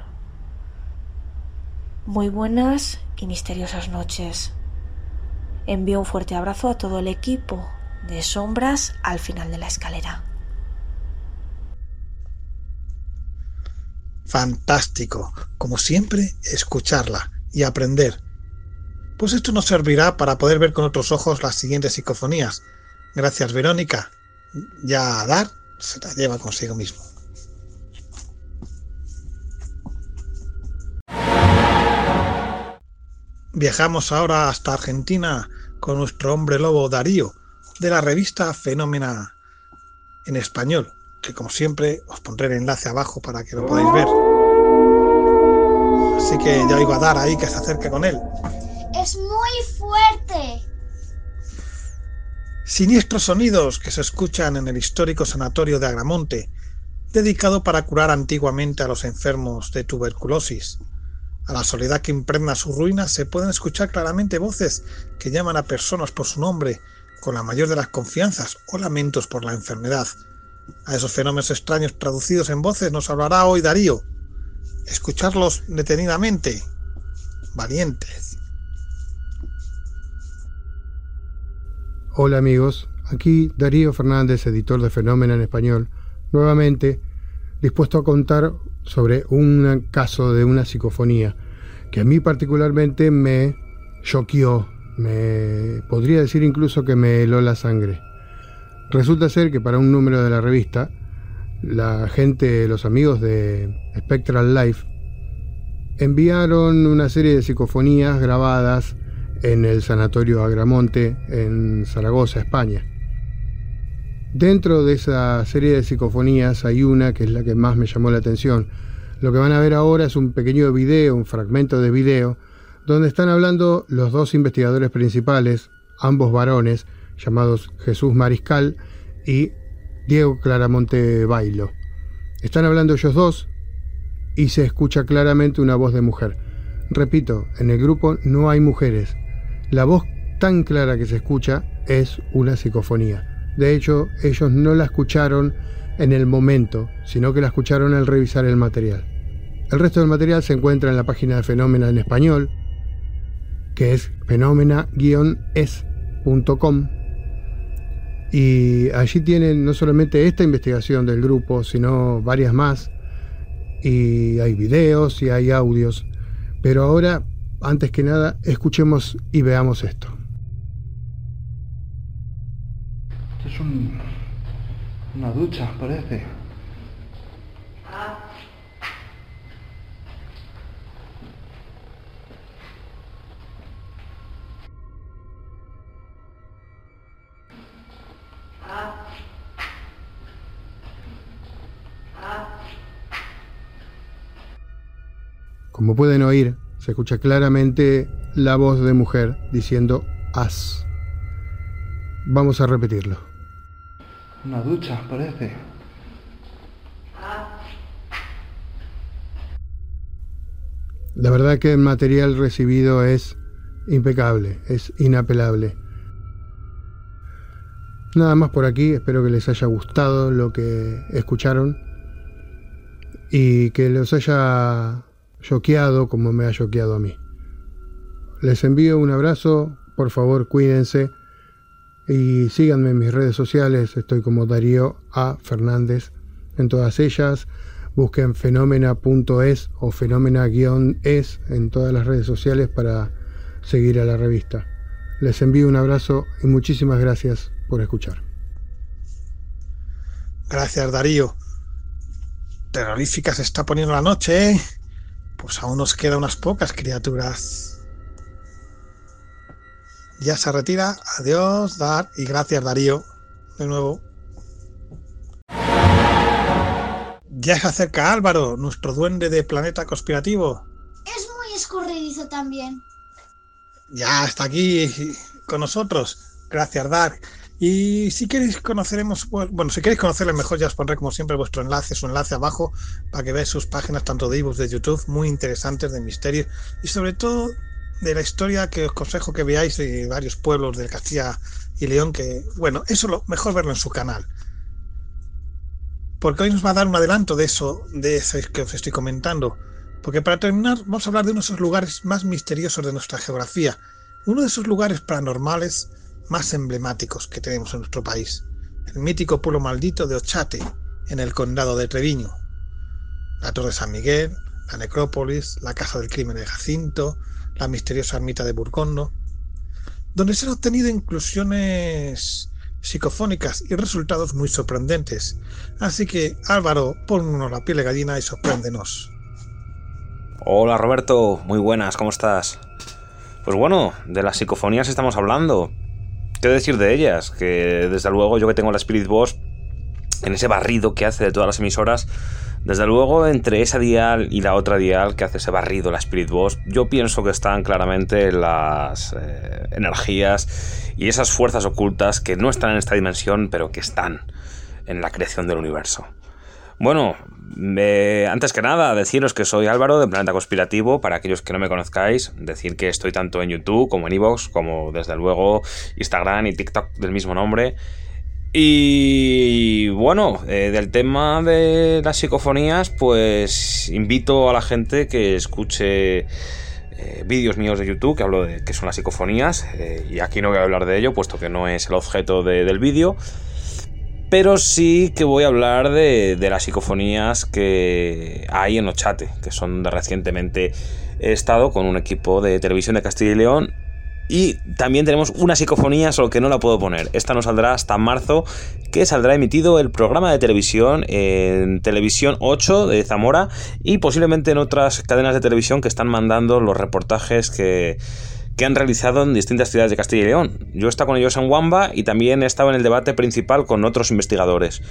Muy buenas y misteriosas noches. Envío un fuerte abrazo a todo el equipo de sombras al final de la escalera. Fantástico, como siempre, escucharla y aprender. Pues esto nos servirá para poder ver con otros ojos las siguientes psicofonías. Gracias, Verónica. Ya a dar se la lleva consigo mismo. Viajamos ahora hasta Argentina con nuestro hombre lobo Darío, de la revista Fenómena en español, que como siempre os pondré el enlace abajo para que lo podáis ver. Así que ya oigo a Dar ahí que se acerca con él. Es muy fuerte. Siniestros sonidos que se escuchan en el histórico sanatorio de Agramonte, dedicado para curar antiguamente a los enfermos de tuberculosis. A la soledad que impregna sus ruinas se pueden escuchar claramente voces que llaman a personas por su nombre con la mayor de las confianzas o lamentos por la enfermedad. A esos fenómenos extraños traducidos en voces nos hablará hoy Darío. Escucharlos detenidamente. Valientes. Hola amigos, aquí Darío Fernández, editor de Fenómeno en Español, nuevamente dispuesto a contar sobre un caso de una psicofonía que a mí particularmente me choqueó, me podría decir incluso que me heló la sangre. Resulta ser que para un número de la revista, la gente, los amigos de Spectral Life, enviaron una serie de psicofonías grabadas en el Sanatorio Agramonte en Zaragoza, España. Dentro de esa serie de psicofonías hay una que es la que más me llamó la atención. Lo que van a ver ahora es un pequeño video, un fragmento de video, donde están hablando los dos investigadores principales, ambos varones, llamados Jesús Mariscal y Diego Claramonte Bailo. Están hablando ellos dos y se escucha claramente una voz de mujer. Repito, en el grupo no hay mujeres. La voz tan clara que se escucha es una psicofonía. De hecho, ellos no la escucharon en el momento, sino que la escucharon al revisar el material. El resto del material se encuentra en la página de Fenómena en español, que es fenómena-es.com. Y allí tienen no solamente esta investigación del grupo, sino varias más. Y hay videos y hay audios. Pero ahora, antes que nada, escuchemos y veamos esto. es un, una ducha, parece. Como pueden oír, se escucha claramente la voz de mujer diciendo as. Vamos a repetirlo. Una ducha, parece. La verdad que el material recibido es impecable, es inapelable. Nada más por aquí, espero que les haya gustado lo que escucharon y que los haya choqueado como me ha choqueado a mí. Les envío un abrazo, por favor cuídense y síganme en mis redes sociales, estoy como Darío A. Fernández en todas ellas. Busquen fenómena.es o fenómena-es en todas las redes sociales para seguir a la revista. Les envío un abrazo y muchísimas gracias por escuchar. Gracias, Darío. Terrorífica se está poniendo la noche, ¿eh? Pues aún nos quedan unas pocas criaturas. Ya se retira. Adiós, Dar. Y gracias, Darío. De nuevo. Ya se acerca Álvaro, nuestro duende de planeta conspirativo. Es muy escurridizo también. Ya está aquí con nosotros. Gracias, Dark. Y si queréis conoceremos, bueno, si queréis conocerle mejor, ya os pondré como siempre vuestro enlace, su enlace abajo, para que veáis sus páginas, tanto de ebooks de YouTube, muy interesantes de misterio, y sobre todo de la historia que os aconsejo que veáis de varios pueblos de Castilla y León, que, bueno, eso lo mejor verlo en su canal. Porque hoy nos va a dar un adelanto de eso, de eso que os estoy comentando. Porque para terminar, vamos a hablar de uno de esos lugares más misteriosos de nuestra geografía, uno de esos lugares paranormales más emblemáticos que tenemos en nuestro país, el mítico pueblo maldito de Ochate, en el condado de Treviño. La Torre de San Miguel, la necrópolis, la Casa del Crimen de Jacinto, la misteriosa ermita de Burgondo, donde se han obtenido inclusiones psicofónicas y resultados muy sorprendentes. Así que, Álvaro, ponnos la piel de gallina y sorpréndenos. Hola Roberto, muy buenas, ¿cómo estás? Pues bueno, de las psicofonías estamos hablando. ¿Qué decir de ellas? Que desde luego yo que tengo la Spirit Boss, en ese barrido que hace de todas las emisoras, desde luego entre esa dial y la otra dial que hace ese barrido, la Spirit Boss, yo pienso que están claramente las eh, energías y esas fuerzas ocultas que no están en esta dimensión, pero que están en la creación del universo. Bueno, eh, antes que nada, deciros que soy Álvaro de Planeta Conspirativo. Para aquellos que no me conozcáis, decir que estoy tanto en YouTube como en Evox, como desde luego Instagram y TikTok del mismo nombre. Y bueno, eh, del tema de las psicofonías, pues invito a la gente que escuche eh, vídeos míos de YouTube que hablo de qué son las psicofonías. y aquí no voy a hablar de ello, puesto que no es el objeto del vídeo pero sí que voy a hablar de, las psicofonías que hay en Ochate, que son de recientemente he estado con un equipo de televisión de Castilla y León. Y también tenemos una psicofonía, solo que no la puedo poner. Esta no saldrá hasta marzo, que saldrá emitido el programa de televisión en Televisión 8 de Zamora y posiblemente en otras cadenas de televisión que están mandando los reportajes que, que han realizado en distintas ciudades de Castilla y León. Yo he estado con ellos en Wamba y también he estado en el debate principal con otros investigadores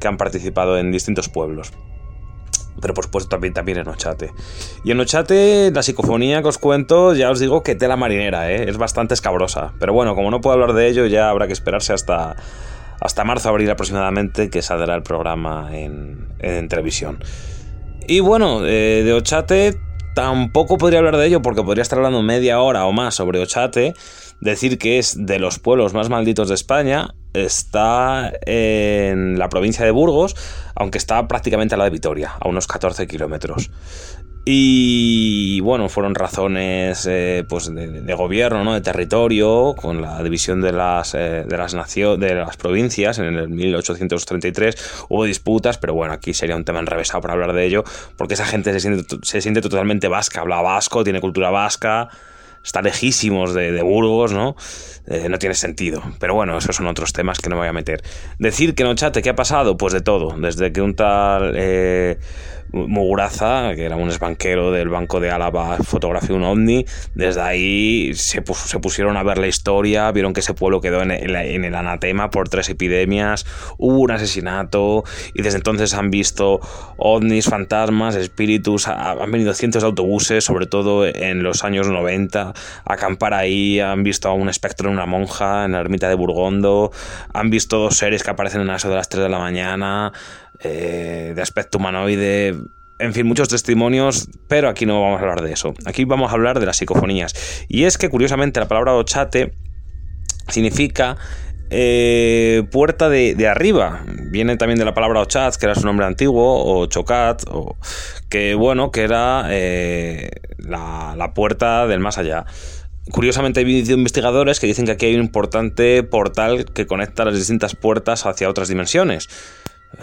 que han participado en distintos pueblos. Pero por supuesto también, también en Ochate. Y en Ochate, la psicofonía que os cuento, ya os digo que tela marinera, ¿eh? es bastante escabrosa. Pero bueno, como no puedo hablar de ello, ya habrá que esperarse hasta, hasta marzo, abril aproximadamente, que saldrá el programa en, televisión. Y bueno, eh, de Ochate Tampoco podría hablar de ello porque podría estar hablando media hora o más sobre Ochate. Decir que es de los pueblos más malditos de España. Está en la provincia de Burgos, aunque está prácticamente a la de Vitoria, a unos 14 kilómetros. Y bueno, fueron razones eh, pues de, gobierno, ¿no? de territorio, con la división de las, eh, de, las de las provincias en el 1833. Hubo disputas, pero bueno, aquí sería un tema enrevesado para hablar de ello, porque esa gente se siente, se siente totalmente vasca, habla vasco, tiene cultura vasca, está lejísimos de, Burgos, ¿no? Eh, no tiene sentido. Pero bueno, esos son otros temas que no me voy a meter. Decir que en Ochate, ¿qué ha pasado? Pues de todo. Desde que un tal Muguraza, que era un banquero del Banco de Álava, fotografió un ovni. Desde ahí se, pusieron a ver la historia, vieron que ese pueblo quedó en el, anatema por tres epidemias, hubo un asesinato y desde entonces han visto ovnis, fantasmas, espíritus, han venido cientos de autobuses, sobre todo en los años 90, a acampar ahí, han visto a un espectro en una monja en la ermita de Burgondo, han visto dos seres que aparecen en eso de las 3 de la mañana, eh, de aspecto humanoide, en fin, muchos testimonios, pero aquí no vamos a hablar de eso. Aquí vamos a hablar de las psicofonías. Y es que curiosamente la palabra ochate significa eh, puerta de, arriba. Viene también de la palabra ochat, que era su nombre antiguo, o chocat, o, que bueno, que era eh, la, la puerta del más allá. Curiosamente hay investigadores que dicen que aquí hay un importante portal que conecta las distintas puertas hacia otras dimensiones.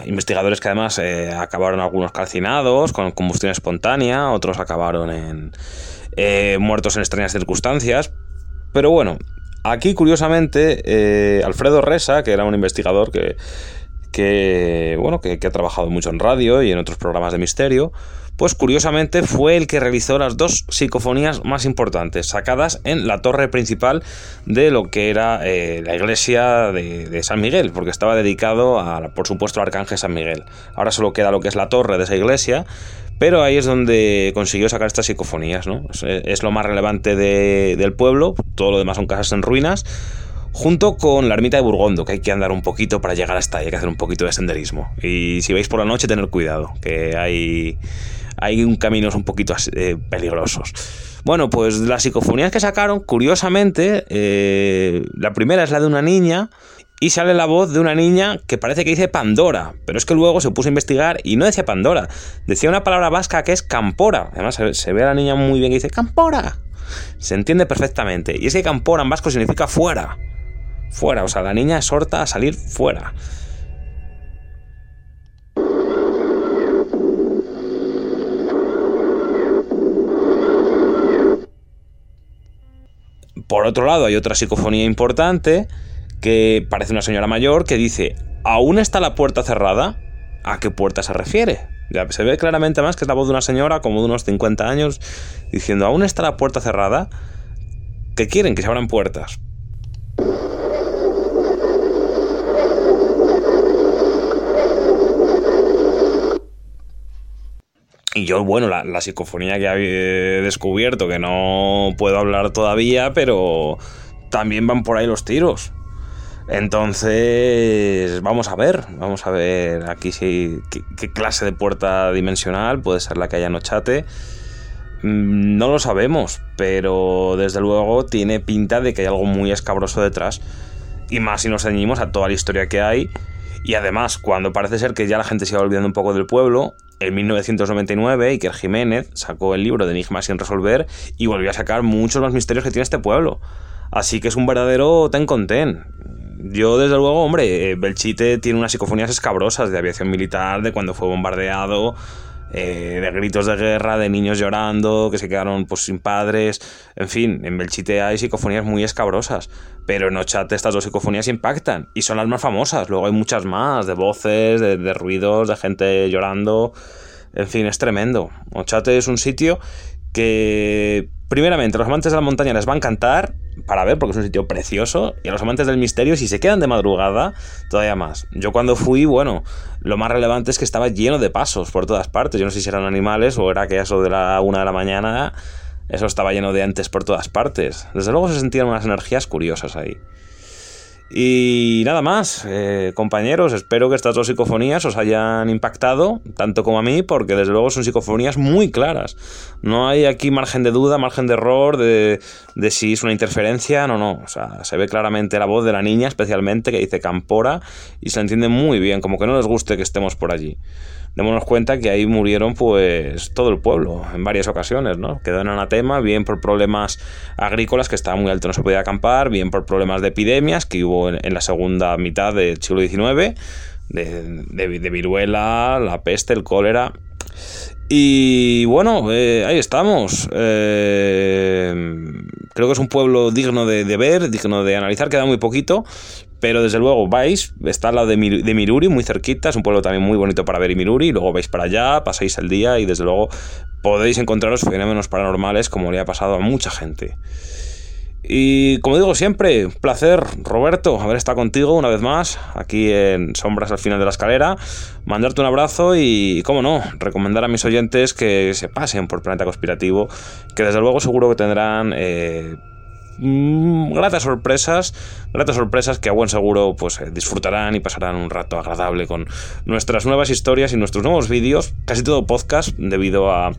Investigadores que además eh, acabaron algunos calcinados con combustión espontánea, otros acabaron en eh, muertos en extrañas circunstancias. Pero bueno, Aquí, curiosamente, eh, Alfredo Resa, que era un investigador que, que bueno, que, que, ha trabajado mucho en radio y en otros programas de misterio, pues curiosamente fue el que realizó las dos psicofonías más importantes, sacadas en la torre principal de lo que era eh, la iglesia de, San Miguel, porque estaba dedicado, a, por supuesto, al arcángel San Miguel. Ahora solo queda lo que es la torre de esa iglesia, pero ahí es donde consiguió sacar estas psicofonías, ¿no? Es, es lo más relevante de, del pueblo, todo lo demás son casas en ruinas, junto con la ermita de Burgondo, que hay que andar un poquito para llegar hasta ahí, hay que hacer un poquito de senderismo. Y si vais por la noche, tener cuidado, que hay, hay un caminos un poquito eh, peligrosos. Bueno, pues las psicofonías que sacaron, curiosamente, eh, la primera es la de una niña y sale la voz de una niña que parece que dice Pandora, pero es que luego se puso a investigar y no decía Pandora, decía una palabra vasca que es Campora. Además se, ve a la niña muy bien que dice Campora. Se entiende perfectamente. Y es que Campora en vasco significa fuera. Fuera, o sea, la niña exhorta a salir fuera. Por otro lado, hay otra psicofonía importante que parece una señora mayor que dice, ¿aún está la puerta cerrada? ¿A qué puerta se refiere? Ya se ve claramente más que es la voz de una señora como de unos 50 años diciendo, ¿aún está la puerta cerrada? ¿Qué quieren? Que se abran puertas. Y yo, bueno, la, la, psicofonía que he descubierto, que no puedo hablar todavía, pero también van por ahí los tiros. Entonces, vamos a ver, vamos a ver aquí si qué, clase de puerta dimensional puede ser la que haya en Ochate. No lo sabemos, pero desde luego tiene pinta de que hay algo muy escabroso detrás. Y más si nos ceñimos a toda la historia que hay. Y además, cuando parece ser que ya la gente se va olvidando un poco del pueblo, en 1999 Iker Jiménez sacó el libro de Enigmas sin resolver y volvió a sacar muchos más misterios que tiene este pueblo. Así que es un verdadero ten con ten. Yo, desde luego, hombre, Belchite tiene unas psicofonías escabrosas de aviación militar, de cuando fue bombardeado, eh, de gritos de guerra, de niños llorando, que se quedaron pues sin padres. En fin, en Belchite hay psicofonías muy escabrosas. Pero en Ochate estas dos psicofonías impactan. Y son las más famosas. Luego hay muchas más, de voces, de, de ruidos, de gente llorando. En fin, es tremendo. Ochate es un sitio que primeramente los amantes de la montaña les va a encantar para ver porque es un sitio precioso y a los amantes del misterio si se quedan de madrugada todavía más. Yo cuando fui, bueno, lo más relevante es que estaba lleno de pasos por todas partes. Yo no sé si eran animales o era que eso de la una de la mañana eso estaba lleno de entes por todas partes. Desde luego se sentían unas energías curiosas ahí. Y nada más, eh, compañeros, espero que estas dos psicofonías os hayan impactado, tanto como a mí, porque desde luego son psicofonías muy claras. No hay aquí margen de duda, margen de error, de, de si es una interferencia, no, no. O sea, se ve claramente la voz de la niña, especialmente, que dice Campora, y se entiende muy bien, como que no les guste que estemos por allí démonos cuenta que ahí murieron pues todo el pueblo en varias ocasiones, ¿no? Quedó en anatema, bien por problemas agrícolas que estaba muy alto, no se podía acampar, bien por problemas de epidemias que hubo en, la segunda mitad del siglo XIX, de, de, viruela, la peste, el cólera. Y bueno, eh, ahí estamos. Eh, creo que es un pueblo digno de, ver, digno de analizar, queda muy poquito, pero desde luego vais, está al lado de, Mir de, Miruri, muy cerquita, es un pueblo también muy bonito para ver y Miruri, luego vais para allá, pasáis el día y desde luego podéis encontraros fenómenos paranormales como le ha pasado a mucha gente. Y como digo siempre, un placer, Roberto, haber estado contigo una vez más, aquí en Sombras al final de la escalera, mandarte un abrazo y, como no, recomendar a mis oyentes que se pasen por Planeta Conspirativo, que desde luego seguro que tendrán eh, mmm, gratas sorpresas, gratas sorpresas que a buen seguro pues eh, disfrutarán y pasarán un rato agradable con nuestras nuevas historias y nuestros nuevos vídeos, casi todo podcast debido a,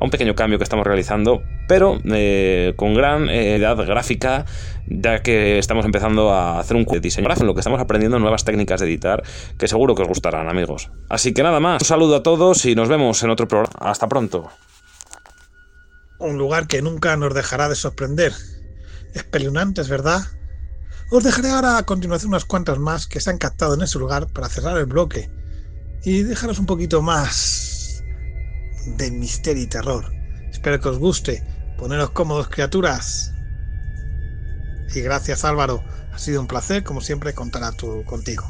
un pequeño cambio que estamos realizando, pero eh, con gran eh, edad gráfica ya que estamos empezando a hacer un diseño en lo que estamos aprendiendo nuevas técnicas de editar que seguro que os gustarán amigos. Así que nada más, un saludo a todos y nos vemos en otro programa. Hasta pronto. Un lugar que nunca nos dejará de sorprender espeluznantes, ¿verdad? Os dejaré ahora a continuación unas cuantas más que se han captado en ese lugar para cerrar el bloque y dejaros un poquito más de misterio y terror. Espero que os guste. Poneros cómodos, criaturas. Y gracias Álvaro, ha sido un placer como siempre contar a tu, contigo.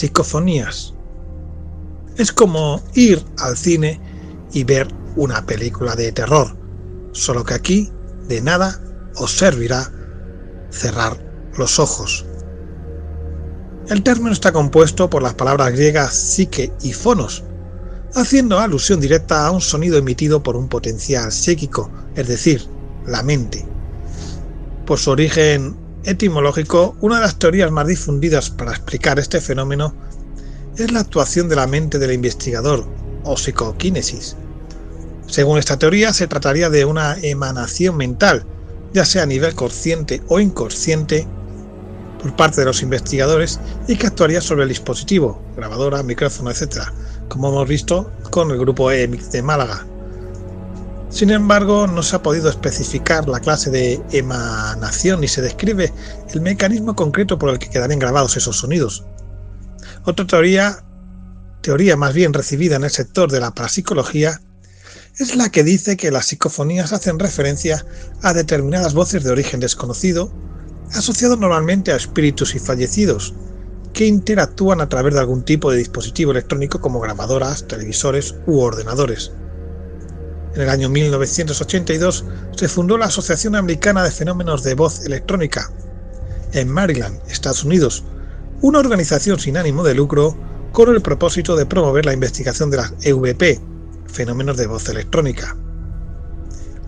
Psicofonías. Es como ir al cine y ver una película de terror, solo que aquí de nada os servirá cerrar los ojos. El término está compuesto por las palabras griegas psique y fonos, haciendo alusión directa a un sonido emitido por un potencial psíquico, es decir, la mente. Por su origen etimológico, una de las teorías más difundidas para explicar este fenómeno es la actuación de la mente del investigador, o psicoquinesis. Según esta teoría, se trataría de una emanación mental, ya sea a nivel consciente o inconsciente, por parte de los investigadores y que actuaría sobre el dispositivo, grabadora, micrófono, etc., como hemos visto con el grupo EMIC de Málaga. Sin embargo, no se ha podido especificar la clase de emanación ni se describe el mecanismo concreto por el que quedarían grabados esos sonidos. Otra teoría, teoría más bien recibida en el sector de la parapsicología, es la que dice que las psicofonías hacen referencia a determinadas voces de origen desconocido, asociados normalmente a espíritus y fallecidos, que interactúan a través de algún tipo de dispositivo electrónico como grabadoras, televisores u ordenadores. En el año 1982 se fundó la Asociación Americana de Fenómenos de Voz Electrónica, en Maryland, Estados Unidos, una organización sin ánimo de lucro con el propósito de promover la investigación de las EVP, fenómenos de voz electrónica.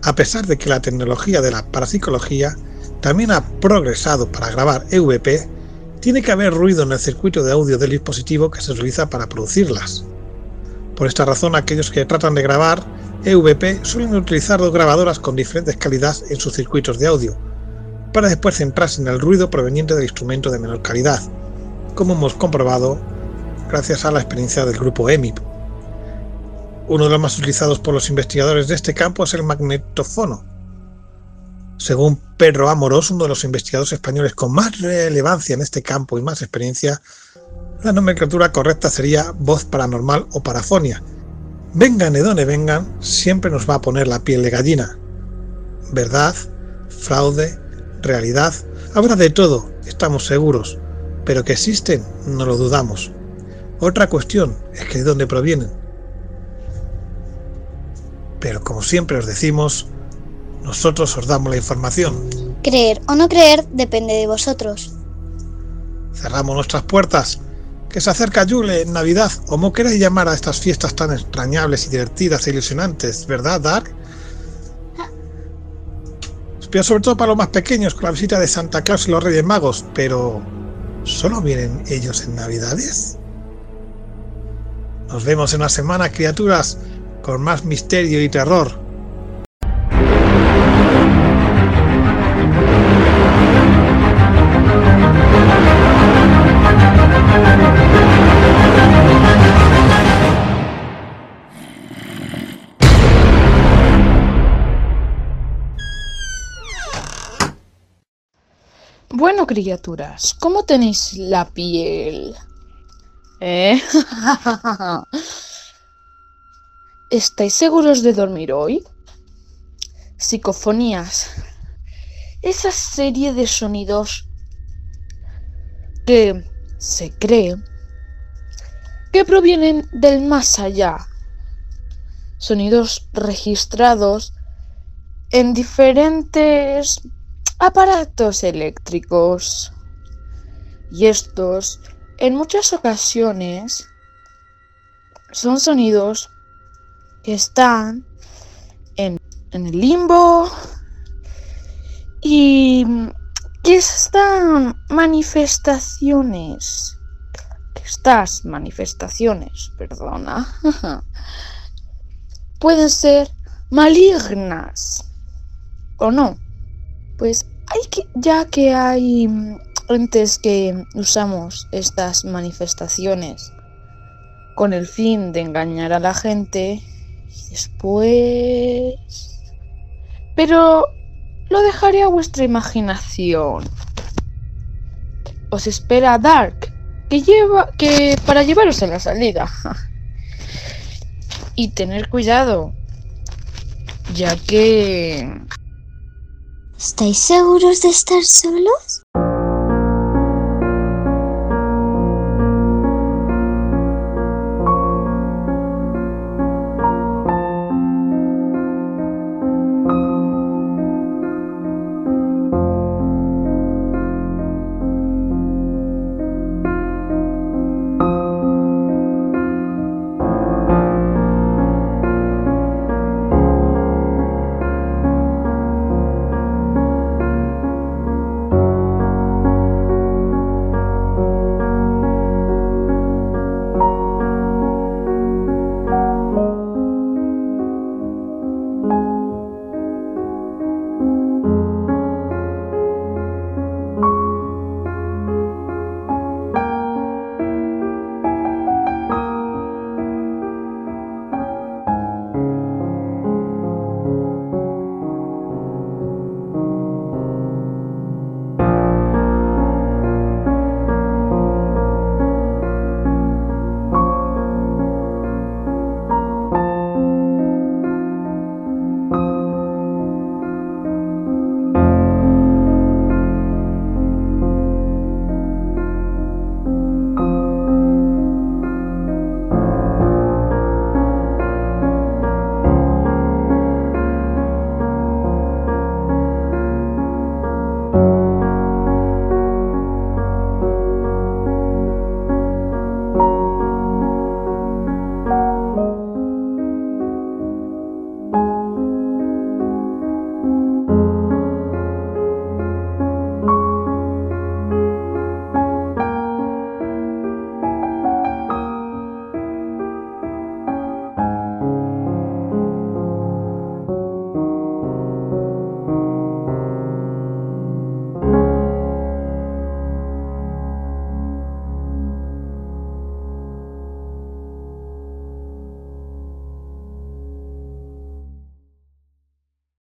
A pesar de que la tecnología de la parapsicología también ha progresado para grabar EVP, tiene que haber ruido en el circuito de audio del dispositivo que se utiliza para producirlas. Por esta razón, aquellos que tratan de grabar EVP suelen utilizar dos grabadoras con diferentes calidades en sus circuitos de audio, para después centrarse en el ruido proveniente del instrumento de menor calidad, como hemos comprobado gracias a la experiencia del grupo EMIP. Uno de los más utilizados por los investigadores de este campo es el magnetofono. Según Pedro Amorós, uno de los investigadores españoles con más relevancia en este campo y más experiencia, la nomenclatura correcta sería voz paranormal o parafonia, vengan de donde vengan, siempre nos va a poner la piel de gallina. Verdad, fraude, realidad, habrá de todo, estamos seguros, pero que existen, no lo dudamos. Otra cuestión es que de dónde provienen. Pero como siempre os decimos, nosotros os damos la información. Creer o no creer depende de vosotros. Cerramos nuestras puertas que se acerca Yule Navidad, o como queréis llamar a estas fiestas tan extrañables y divertidas e ilusionantes, ¿verdad, Dark? Pero sobre todo para los más pequeños con la visita de Santa Claus y los Reyes Magos, pero ¿solo vienen ellos en Navidades? Nos vemos en una semana, criaturas, con más misterio y terror. Bueno, criaturas, ¿cómo tenéis la piel? ¿Eh? ¿Estáis seguros de dormir hoy? Psicofonías. Esa serie de sonidos que se cree que provienen del más allá. Sonidos registrados en diferentes aparatos eléctricos. Y estos, en muchas ocasiones, son sonidos que están en, en el limbo y que están manifestaciones, estas manifestaciones, perdona, pueden ser malignas. ¿O no? Pues ya que hay mm, entes que usamos estas manifestaciones con el fin de engañar a la gente y después... Pero lo dejaré a vuestra imaginación. Os espera Dark, que lleva que para llevaros a la salida. y tener cuidado, ya que ¿Estáis seguros de estar solos?